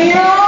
Yeah.